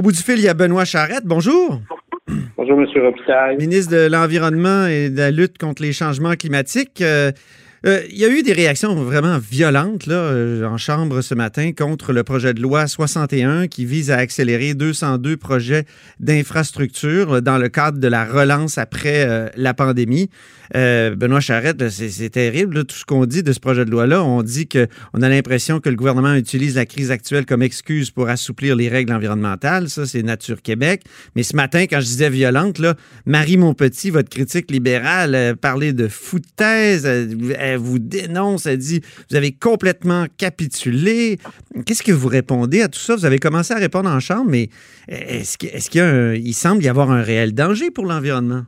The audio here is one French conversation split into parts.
Au bout du fil, il y a Benoît Charrette. Bonjour. Bonjour, M. Robitaille. Ministre de l'Environnement et de la lutte contre les changements climatiques. Euh, euh, il y a eu des réactions vraiment violentes là, euh, en Chambre ce matin contre le projet de loi 61 qui vise à accélérer 202 projets d'infrastructure dans le cadre de la relance après euh, la pandémie. Benoît Charette, c'est terrible tout ce qu'on dit de ce projet de loi-là. On dit qu'on a l'impression que le gouvernement utilise la crise actuelle comme excuse pour assouplir les règles environnementales. Ça, c'est Nature Québec. Mais ce matin, quand je disais violente, là, Marie Monpetit, votre critique libérale, parlait de foutaise vous dénonce, elle dit vous avez complètement capitulé. Qu'est-ce que vous répondez à tout ça? Vous avez commencé à répondre en chambre, mais est-ce qu'il semble y avoir un réel danger pour l'environnement?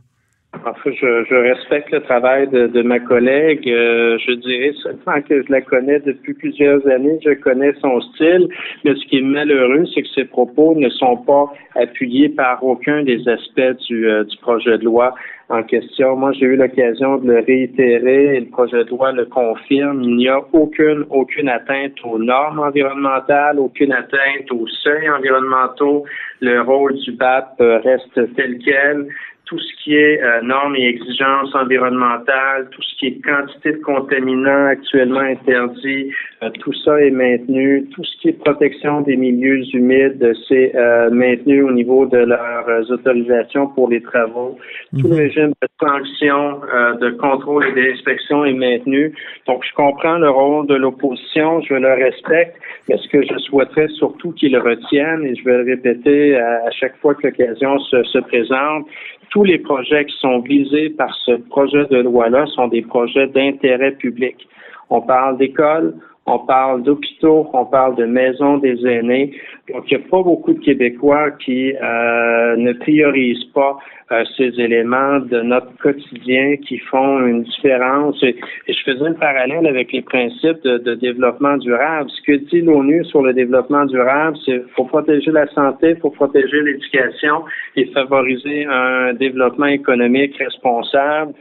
En fait, je, respecte le travail de, ma collègue. Euh, je dirais seulement que je la connais depuis plusieurs années. Je connais son style. Mais ce qui est malheureux, c'est que ses propos ne sont pas appuyés par aucun des aspects du, euh, du projet de loi en question. Moi, j'ai eu l'occasion de le réitérer et le projet de loi le confirme. Il n'y a aucune, aucune atteinte aux normes environnementales, aucune atteinte aux seuils environnementaux. Le rôle du BAP reste tel quel tout ce qui est euh, normes et exigences environnementales, tout ce qui est quantité de contaminants actuellement interdits, euh, tout ça est maintenu. Tout ce qui est protection des milieux humides, c'est euh, maintenu au niveau de leurs autorisations pour les travaux. Tout le mhm. régime de sanction, de contrôle et d'inspection est maintenu. Donc, je comprends le rôle de l'opposition, je le respecte, mais ce que je souhaiterais surtout qu'ils le retiennent, et je vais le répéter à, chaque fois que l'occasion se, se présente, tous les projets qui sont visés par ce projet de loi-là sont des projets d'intérêt public. On parle d'écoles, on parle d'hôpitaux, on parle de maisons des aînés. Donc, il n'y a pas beaucoup de Québécois qui euh, ne priorisent pas euh, ces éléments de notre quotidien qui font une différence. Et, je faisais un parallèle avec les principes de, développement durable. Ce que dit l'ONU sur le développement durable, c'est faut protéger la santé, faut protéger l'éducation et favoriser un développement économique responsable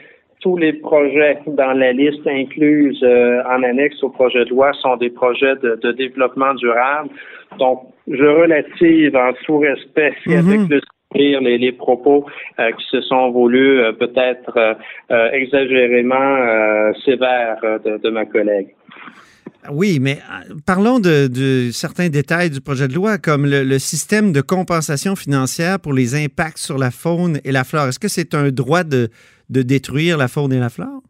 tous les projets dans la liste incluse euh, en annexe au projet de loi sont des projets de, développement durable. Donc, je relative en tout respect mhm. avec le les, les propos euh, qui se sont voulus euh, peut-être exagérément sévères de, ma collègue. Oui, mais parlons de, certains détails du projet de loi, comme le, système de compensation financière pour les impacts sur la faune et la flore. Est-ce que c'est un droit de, de détruire la faune et la flore?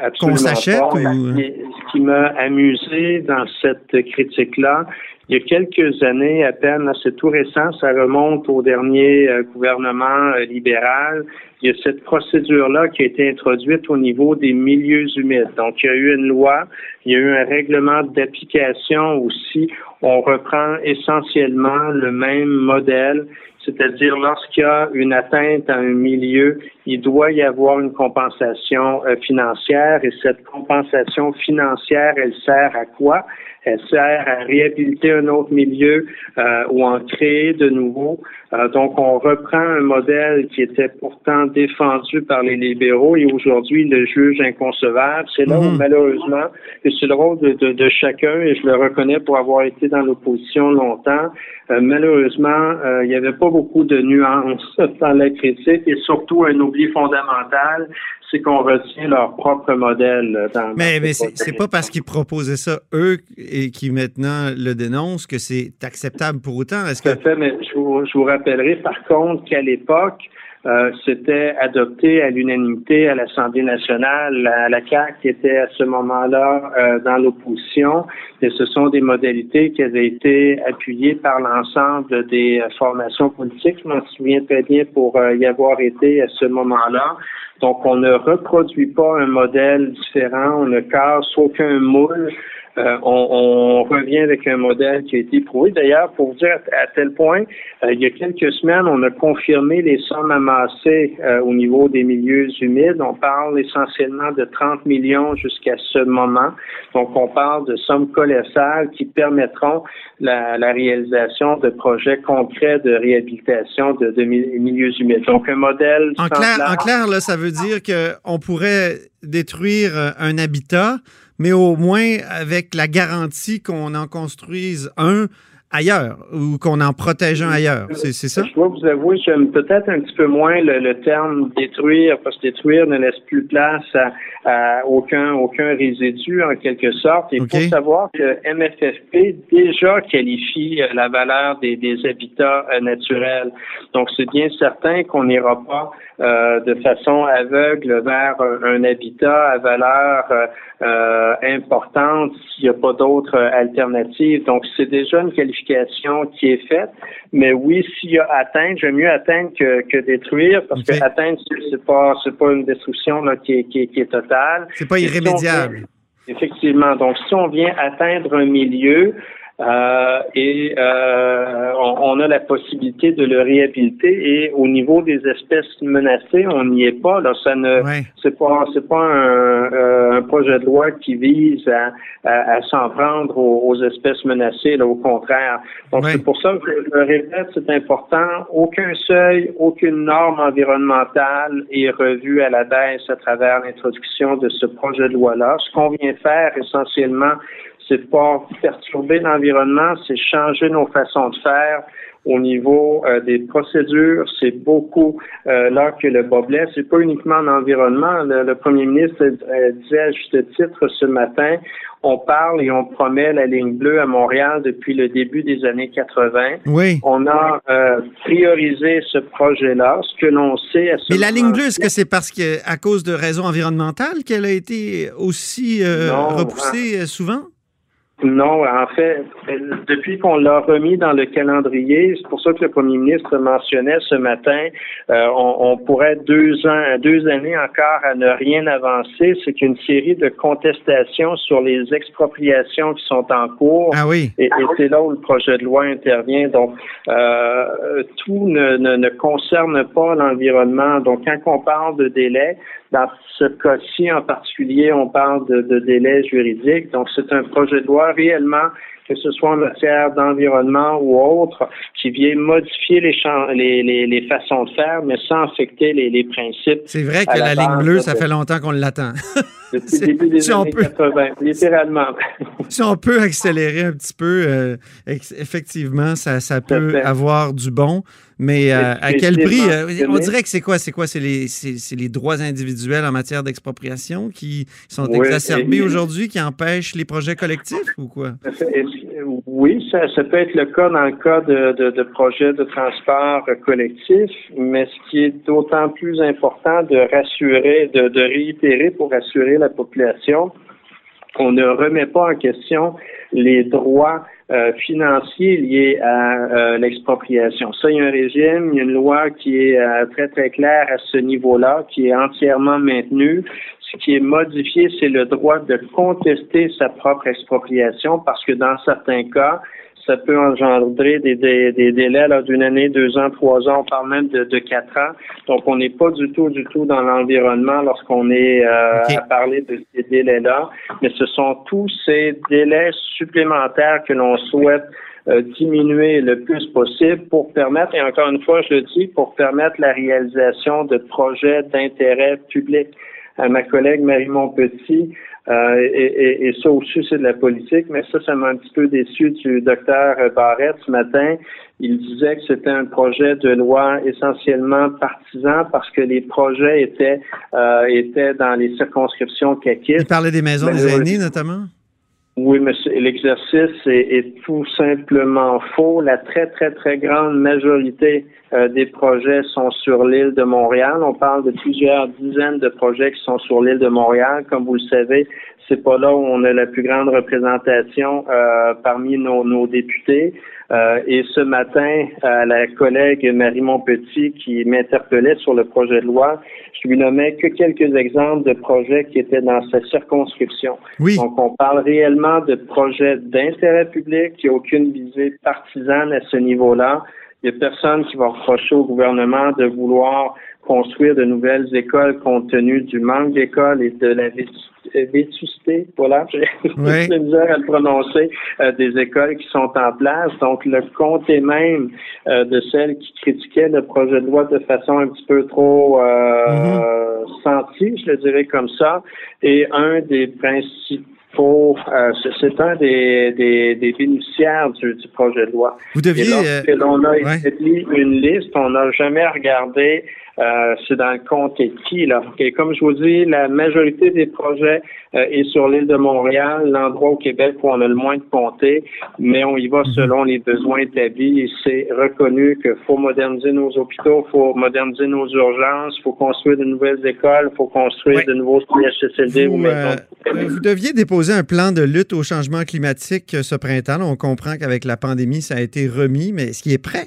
Absolument s'achète Ce qui m'a amusé dans cette critique-là, il y a quelques années à peine, c'est tout récent, ça remonte au dernier euh, gouvernement euh, libéral. Il y a cette procédure-là qui a été introduite au niveau des milieux humides. Donc, il y a eu une loi, il y a eu un règlement d'application aussi. On reprend essentiellement le même modèle c'est-à-dire lorsqu'il y a une atteinte à un milieu, il doit y avoir une compensation euh, financière et cette compensation financière, elle sert à quoi? Elle sert à réhabiliter un autre milieu euh, ou en créer de nouveaux. Euh, donc, on reprend un modèle qui était pourtant défendu par les libéraux et aujourd'hui le juge inconcevable. C'est là où, mhm. malheureusement, et c'est le rôle de, de, de, chacun, et je le reconnais pour avoir été dans l'opposition longtemps, euh, malheureusement, il n'y avait pas beaucoup de nuances dans la critique et surtout un oubli fondamental, c'est qu'on retient leur propre modèle. Dans, mais, mais c'est pas parce qu'ils proposaient ça, eux, et qui maintenant le dénoncent, que c'est acceptable pour autant. Est-ce que... fait, mais je vous, je vous rappellerai par contre qu'à l'époque, euh, c'était adopté à l'unanimité à l'Assemblée nationale. La, la CAQ était à ce moment-là euh, dans l'opposition et ce sont des modalités qui avaient été appuyées par l'ensemble des formations politiques. Je m'en souviens très bien pour euh, y avoir été à ce moment-là. Donc, on ne reproduit pas un modèle différent, on ne casse aucun moule. Euh, on, revient avec un modèle qui a été prouvé. D'ailleurs, pour vous dire à, tel point, euh, il y a quelques semaines, on a confirmé les sommes amassées euh, au niveau des milieux humides. On parle essentiellement de 30 millions jusqu'à ce moment. Donc, on parle de sommes colossales qui permettront la, réalisation de projets concrets de réhabilitation de, milieux humides. Donc, un modèle. En clair, en clair là, ça veut dire qu'on pourrait détruire un habitat mais au moins avec la garantie qu'on en construise un ailleurs ou qu'on en protège un ailleurs. C'est ça? Je dois vous avouer, j'aime peut-être un petit peu moins le, terme détruire, parce que détruire ne laisse plus place à, aucun, aucun résidu en quelque sorte. Il faut savoir que MFFP déjà qualifie euh, la valeur des, des habitats euh, naturels. Donc, c'est bien certain qu'on n'ira pas euh, de façon aveugle vers un habitat à valeur euh, importante s'il n'y a pas d'autres alternatives. Donc, c'est déjà une qualification qui est faite. Mais oui, s'il y a atteinte, j'aime mieux atteindre que, que détruire parce que atteindre, c'est pas c'est pas une destruction là, qui, est, qui, est, qui est totale. C'est pas irrémédiable. effectivement. Donc, si on vient atteindre un milieu, euh, et euh, on, a la possibilité de le réhabiliter. Et au niveau des espèces menacées, on n'y est pas. Là, ça ne, c'est pas, c'est pas un, euh, un, projet de loi qui vise à, à, s'en prendre aux, espèces menacées. Là, au contraire. Donc c'est pour ça que je le répète, c'est important. Aucun seuil, aucune norme environnementale est revue à la baisse à travers l'introduction de ce projet de loi-là. Ce qu'on vient faire essentiellement, c'est pas perturber l'environnement, c'est changer nos façons de faire au niveau euh, des procédures. C'est beaucoup euh, là que le bas blesse. C'est pas uniquement l'environnement. Le, premier ministre euh, disait à juste titre ce matin, on parle et on promet la ligne bleue à Montréal depuis le début des années 80. Oui. On a priorisé ce projet-là. Ce que l'on sait à ce Mais la ligne bleue, est-ce que c'est parce que à cause de raisons environnementales qu'elle a été aussi repoussée souvent? Non, en fait, depuis qu'on l'a remis dans le calendrier, c'est pour ça que le premier ministre mentionnait ce matin, euh, on, pourrait deux ans, deux années encore à ne rien avancer. C'est qu'une série de contestations sur les expropriations qui sont en cours. Ah oui. Et, c'est là où le projet de loi intervient. Donc, euh, tout ne, ne, ne concerne pas l'environnement. Donc, quand on parle de délai, dans ce cas-ci en particulier, on parle de, délai juridique. Donc, c'est un projet de loi réellement que ce soit en matière d'environnement ou autre, qui vient modifier les, les, les, les, façons de faire, mais sans affecter les, les principes. C'est vrai que la, ligne bleue, ça fait longtemps qu'on l'attend. Depuis le début des si années 80, littéralement. si on peut accélérer un petit peu, euh, effectivement, ça, ça peut avoir du bon. Mais euh, à quel prix? Euh, on dirait que c'est quoi? C'est quoi? C'est les, les, droits individuels en matière d'expropriation qui sont exacerbés aujourd'hui, qui empêchent les projets collectifs ou quoi? Oui, ça, ça, peut être le cas dans le cas de, de, de, projets de transport collectif, mais ce qui est d'autant plus important de rassurer, de, de réitérer pour rassurer la population, on ne remet pas en question les droits euh, financiers liés à euh, l'expropriation. Ça, il y a un régime, il y a une loi qui est euh, très, très claire à ce niveau-là, qui est entièrement maintenue. Ce qui est modifié, c'est le droit de contester sa propre expropriation parce que dans certains cas, ça peut engendrer des, des, des délais d'une année, deux ans, trois ans, on parle même de, de quatre ans. Donc, on n'est pas du tout, du tout dans l'environnement lorsqu'on est euh, à parler de ces délais-là, mais ce sont tous ces délais supplémentaires que l'on souhaite euh, diminuer le plus possible pour permettre, et encore une fois, je le dis, pour permettre la réalisation de projets d'intérêt public. À ma collègue Marie Montpetit, euh, et, et, ça aussi, c'est de la politique, mais ça, ça m'a un petit peu déçu du docteur Barrette ce matin. Il disait que c'était un projet de loi essentiellement partisan parce que les projets étaient euh, étaient dans les circonscriptions caquistes. Il parlait des maisons des aînés, notamment? Oui, monsieur, l'exercice est, tout simplement faux. La très, très, très grande majorité euh, des projets sont sur l'île de Montréal. On parle de plusieurs dizaines de projets qui sont sur l'île de Montréal. Comme vous le savez, c'est pas là où on a la plus grande représentation euh, parmi nos, nos députés. Euh, et ce matin, à la collègue Marie Montpetit qui m'interpellait sur le projet de loi, je lui nommais que quelques exemples de projets qui étaient dans sa circonscription. Oui. Donc, on parle réellement de projets d'intérêt public, qui a aucune visée partisane à ce niveau-là. Il n'y a personne qui va reprocher au gouvernement de vouloir construire de nouvelles écoles compte tenu du manque d'écoles et de la vétusté, voilà, j'ai Oui. misère à le prononcer, euh, des écoles qui sont en place. Donc, le comté même euh, de celles qui critiquaient le projet de loi de façon un petit peu trop euh, sentie, je le dirais comme ça, et un des principaux euh, c'est- un des, des, des bénéficiaires du, du projet de loi. Vous Et deviez. lorsque euh, l'on a ouais. établi une liste, on n'a jamais regardé euh, c'est dans le qui. Là. Et comme je vous dis, la majorité des projets euh, est sur l'île de Montréal, l'endroit au Québec où on a le moins de comtés, mais on y va Mhm. selon les besoins établis c'est reconnu qu'il faut moderniser nos hôpitaux, il faut moderniser nos urgences, il faut construire de nouvelles écoles, il faut construire de nouveaux CHSLD ou Vous, maisons euh, vous deviez déposer un plan de lutte au changement climatique euh, ce printemps. Là, on comprend qu'avec la pandémie, ça a été remis, mais est-ce qu'il est prêt?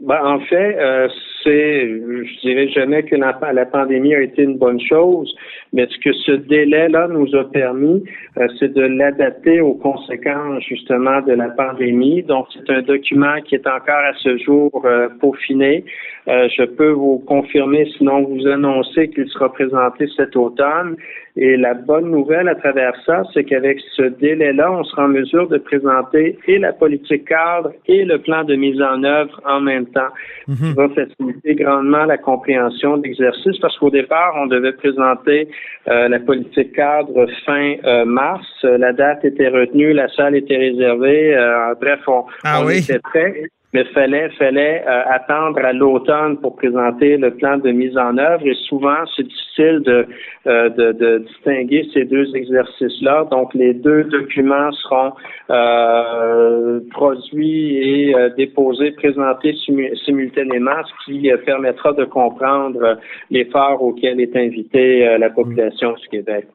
Ben, en fait, euh, c'est, je dirais jamais que la, la pandémie a été une bonne chose, mais ce que ce délai-là nous a permis, euh, c'est de l'adapter aux conséquences justement de la pandémie. Donc, c'est un document qui est encore à ce jour euh, peaufiné. Euh, je peux vous confirmer, sinon vous annoncer qu'il sera présenté cet automne. Et la bonne nouvelle à travers ça, c'est qu'avec ce délai-là, on sera en mesure de présenter et la politique cadre et le plan de mise en œuvre en même temps. Mhm. Ça va faciliter grandement la compréhension de l'exercice parce qu'au départ, on devait présenter euh, la politique cadre fin euh, mars. Euh, La date était retenue, la salle était réservée. Euh, bref, on, Ah on oui? était prêts. Mais fallait fallait euh, attendre à l'automne pour présenter le plan de mise en œuvre et souvent c'est difficile de, euh, de, de distinguer ces deux exercices-là. Donc les deux documents seront euh, produits et euh, déposés, présentés simu- simultanément, ce qui euh, permettra de comprendre euh, l'effort auquel est invitée la population du Québec.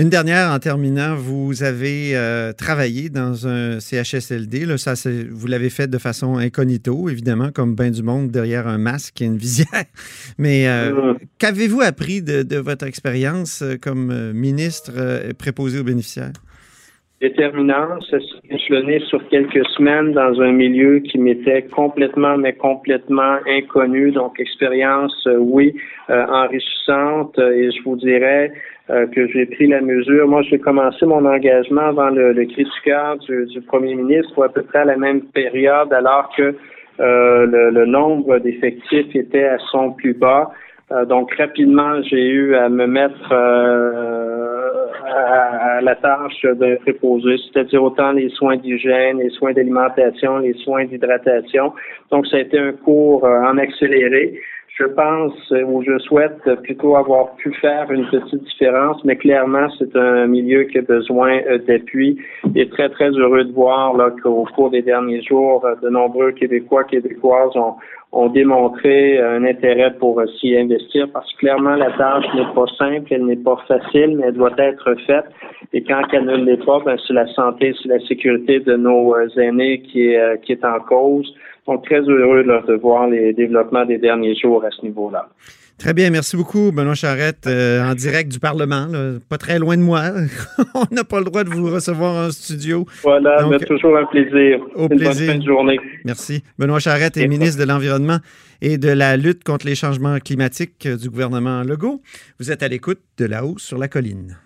Une dernière en terminant, vous avez euh, travaillé dans un CHSLD. Là, ça, vous l'avez fait de façon incognito, évidemment, comme bien du monde derrière un masque et une visière. Mais euh, Mm. qu'avez-vous appris de, de votre expérience euh, comme euh, ministre euh, préposé aux bénéficiaires? déterminant. S'est échelonné sur quelques semaines dans un milieu qui m'était complètement, mais complètement inconnu. Donc, expérience, euh, oui, euh, enrichissante. Et je vous dirais euh, que j'ai pris la mesure. Moi, j'ai commencé mon engagement avant le, le du premier ministre, à peu près la même période, alors que le, le nombre d'effectifs était à son plus bas. Donc rapidement, j'ai eu à me mettre à, à la tâche d'un préposé, c'est-à-dire autant les soins d'hygiène, les soins d'alimentation, les soins d'hydratation. Donc ça a été un cours euh, en accéléré. Je pense euh, ou je souhaite plutôt avoir pu faire une petite différence, mais clairement, c'est un milieu qui a besoin euh, d'appui. Et très, très heureux de voir qu'au cours des derniers jours, euh, de nombreux Québécois, Québécoises ont, ont démontré un intérêt pour s'y investir parce que clairement, la tâche n'est pas simple, elle n'est pas facile, mais elle doit être faite. Et quand elle ne l'est pas, ben, c'est la santé, c'est la sécurité de nos aînés qui est en cause. Très heureux là, de voir les développements des derniers jours à ce niveau-là. Très bien, merci beaucoup, Benoît Charette, euh, en direct du Parlement, là, pas très loin de moi. On n'a pas le droit de vous recevoir en studio. Voilà, mais toujours un plaisir. au Une plaisir. bonne fin de journée. Merci. Benoît Charette est ministre de l'Environnement et de la lutte contre les changements climatiques du gouvernement Legault. Vous êtes à l'écoute de là-haut sur la colline.